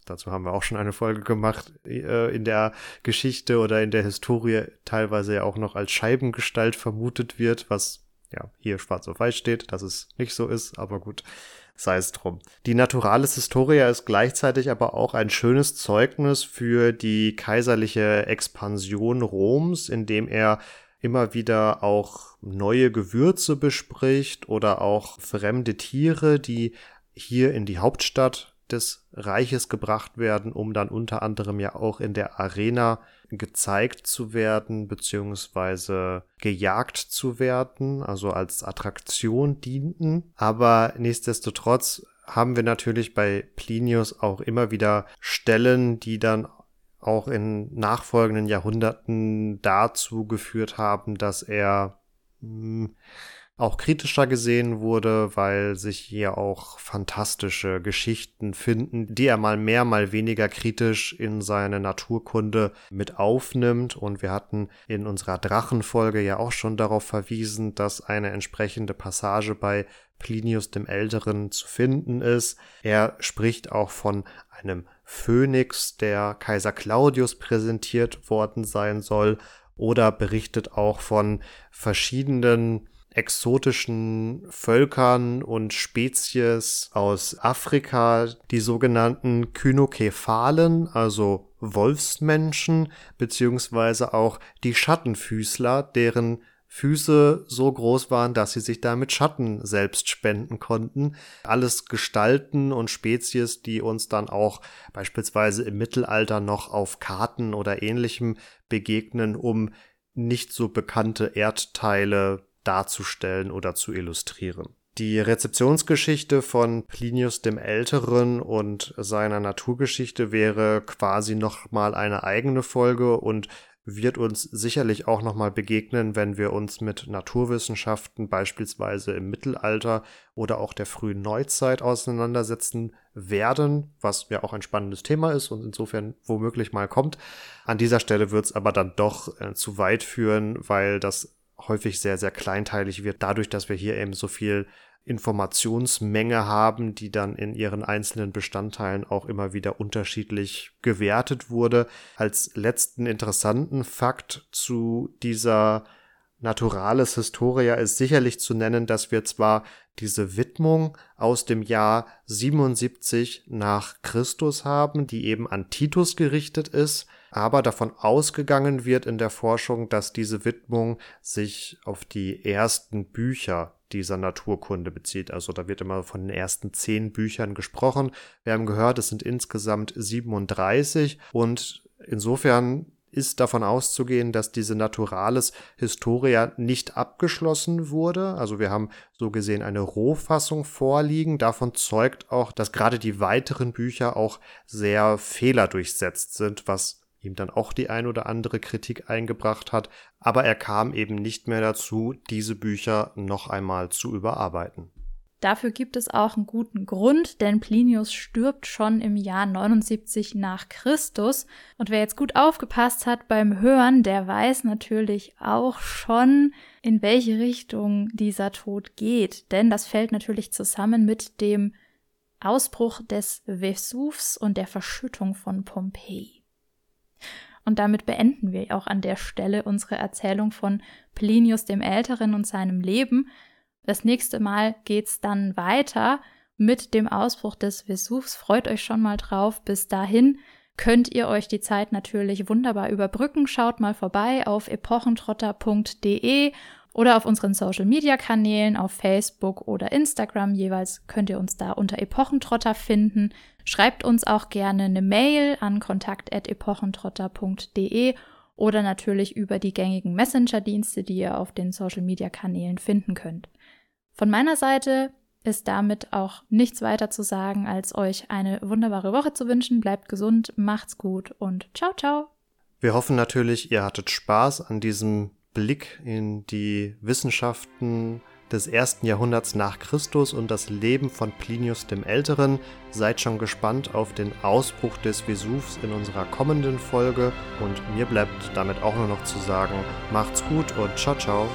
dazu haben wir auch schon eine Folge gemacht, äh, in der Geschichte oder in der Historie teilweise ja auch noch als Scheibengestalt vermutet wird, was ja hier schwarz auf weiß steht, dass es nicht so ist, aber gut sei es drum. Die Naturalis Historia ist gleichzeitig aber auch ein schönes Zeugnis für die kaiserliche Expansion Roms, indem er immer wieder auch neue Gewürze bespricht oder auch fremde Tiere, die hier in die Hauptstadt des Reiches gebracht werden, um dann unter anderem ja auch in der Arena gezeigt zu werden, beziehungsweise gejagt zu werden, also als Attraktion dienten. Aber nichtsdestotrotz haben wir natürlich bei Plinius auch immer wieder Stellen, die dann auch in nachfolgenden Jahrhunderten dazu geführt haben, dass er mh, hm, auch kritischer gesehen wurde, weil sich hier auch fantastische Geschichten finden, die er mal mehr, mal weniger kritisch in seine Naturkunde mit aufnimmt. Und wir hatten in unserer Drachenfolge ja auch schon darauf verwiesen, dass eine entsprechende Passage bei Plinius dem Älteren zu finden ist. Er spricht auch von einem Phönix, der Kaiser Claudius präsentiert worden sein soll, oder berichtet auch von verschiedenen exotischen Völkern und Spezies aus Afrika, die sogenannten Kynokephalen, also Wolfsmenschen, beziehungsweise auch die Schattenfüßler, deren Füße so groß waren, dass sie sich damit Schatten selbst spenden konnten. Alles Gestalten und Spezies, die uns dann auch beispielsweise im Mittelalter noch auf Karten oder ähnlichem begegnen, um nicht so bekannte Erdteile darzustellen oder zu illustrieren. Die Rezeptionsgeschichte von Plinius dem Älteren und seiner Naturgeschichte wäre quasi nochmal eine eigene Folge und wird uns sicherlich auch nochmal begegnen, wenn wir uns mit Naturwissenschaften beispielsweise im Mittelalter oder auch der frühen Neuzeit auseinandersetzen werden, was ja auch ein spannendes Thema ist und insofern womöglich mal kommt. An dieser Stelle wird es aber dann doch äh, zu weit führen, weil das häufig sehr, sehr kleinteilig wird, dadurch, dass wir hier eben so viel Informationsmenge haben, die dann in ihren einzelnen Bestandteilen auch immer wieder unterschiedlich gewertet wurde. Als letzten interessanten Fakt zu dieser Naturalis Historia ist sicherlich zu nennen, dass wir zwar diese Widmung aus dem Jahr 77 nach Christus haben, die eben an Titus gerichtet ist, aber davon ausgegangen wird in der Forschung, dass diese Widmung sich auf die ersten Bücher dieser Naturkunde bezieht. Also da wird immer von den ersten zehn Büchern gesprochen. Wir haben gehört, es sind insgesamt 37 und insofern ist davon auszugehen, dass diese Naturalis Historia nicht abgeschlossen wurde. Also wir haben so gesehen eine Rohfassung vorliegen. Davon zeugt auch, dass gerade die weiteren Bücher auch sehr fehlerdurchsetzt sind, was ihm dann auch die ein oder andere Kritik eingebracht hat, aber er kam eben nicht mehr dazu, diese Bücher noch einmal zu überarbeiten. Dafür gibt es auch einen guten Grund, denn Plinius stirbt schon im Jahr 79 nach Christus. Und wer jetzt gut aufgepasst hat beim Hören, der weiß natürlich auch schon, in welche Richtung dieser Tod geht. Denn das fällt natürlich zusammen mit dem Ausbruch des Vesuvs und der Verschüttung von Pompeji. Und damit beenden wir auch an der Stelle unsere Erzählung von Plinius dem Älteren und seinem Leben. Das nächste Mal geht's dann weiter mit dem Ausbruch des Vesuvs. Freut euch schon mal drauf. Bis dahin könnt ihr euch die Zeit natürlich wunderbar überbrücken. Schaut mal vorbei auf epochentrotter.de oder auf unseren Social Media Kanälen auf Facebook oder Instagram jeweils könnt ihr uns da unter Epochentrotter finden. Schreibt uns auch gerne eine Mail an kontakt@epochentrotter.de oder natürlich über die gängigen Messenger-Dienste, die ihr auf den Social-Media-Kanälen finden könnt. Von meiner Seite ist damit auch nichts weiter zu sagen, als euch eine wunderbare Woche zu wünschen. Bleibt gesund, macht's gut und ciao, ciao. Wir hoffen natürlich, ihr hattet Spaß an diesem Blick in die Wissenschaften des ersten Jahrhunderts nach Christus und das Leben von Plinius dem Älteren. Seid schon gespannt auf den Ausbruch des Vesuvs in unserer kommenden Folge und mir bleibt damit auch nur noch zu sagen, macht's gut und ciao ciao.